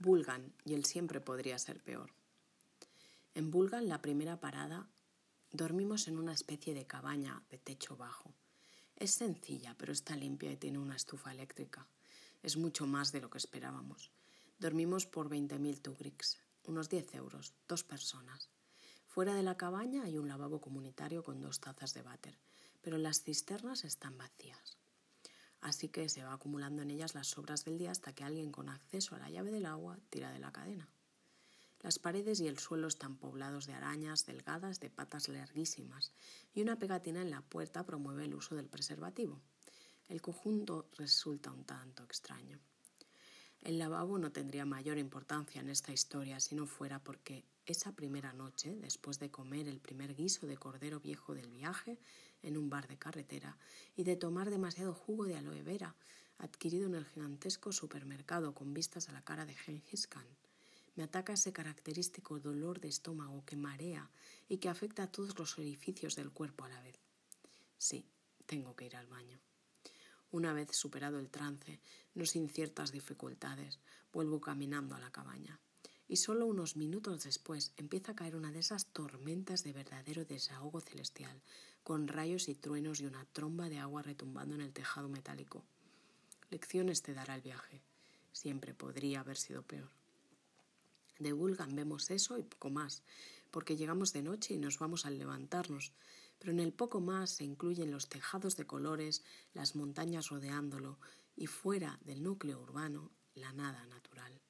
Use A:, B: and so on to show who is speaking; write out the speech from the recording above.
A: Bulgan, y él siempre podría ser peor. En Bulgan, la primera parada, dormimos en una especie de cabaña de techo bajo. Es sencilla, pero está limpia y tiene una estufa eléctrica. Es mucho más de lo que esperábamos. Dormimos por 20.000 tugriks, unos 10 euros, dos personas. Fuera de la cabaña hay un lavabo comunitario con dos tazas de váter, pero las cisternas están vacías. Así que se va acumulando en ellas las sobras del día hasta que alguien con acceso a la llave del agua tira de la cadena. Las paredes y el suelo están poblados de arañas delgadas de patas larguísimas y una pegatina en la puerta promueve el uso del preservativo. El conjunto resulta un tanto extraño. El lavabo no tendría mayor importancia en esta historia si no fuera porque esa primera noche, después de comer el primer guiso de cordero viejo del viaje en un bar de carretera y de tomar demasiado jugo de aloe vera adquirido en el gigantesco supermercado con vistas a la cara de Genghis Khan, me ataca ese característico dolor de estómago que marea y que afecta a todos los orificios del cuerpo a la vez. Sí, tengo que ir al baño. Una vez superado el trance, no sin ciertas dificultades, vuelvo caminando a la cabaña. Y solo unos minutos después empieza a caer una de esas tormentas de verdadero desahogo celestial, con rayos y truenos y una tromba de agua retumbando en el tejado metálico. Lecciones te dará el viaje. Siempre podría haber sido peor. De Bulgan vemos eso y poco más, porque llegamos de noche y nos vamos al levantarnos, pero en el poco más se incluyen los tejados de colores, las montañas rodeándolo y fuera del núcleo urbano, la nada natural.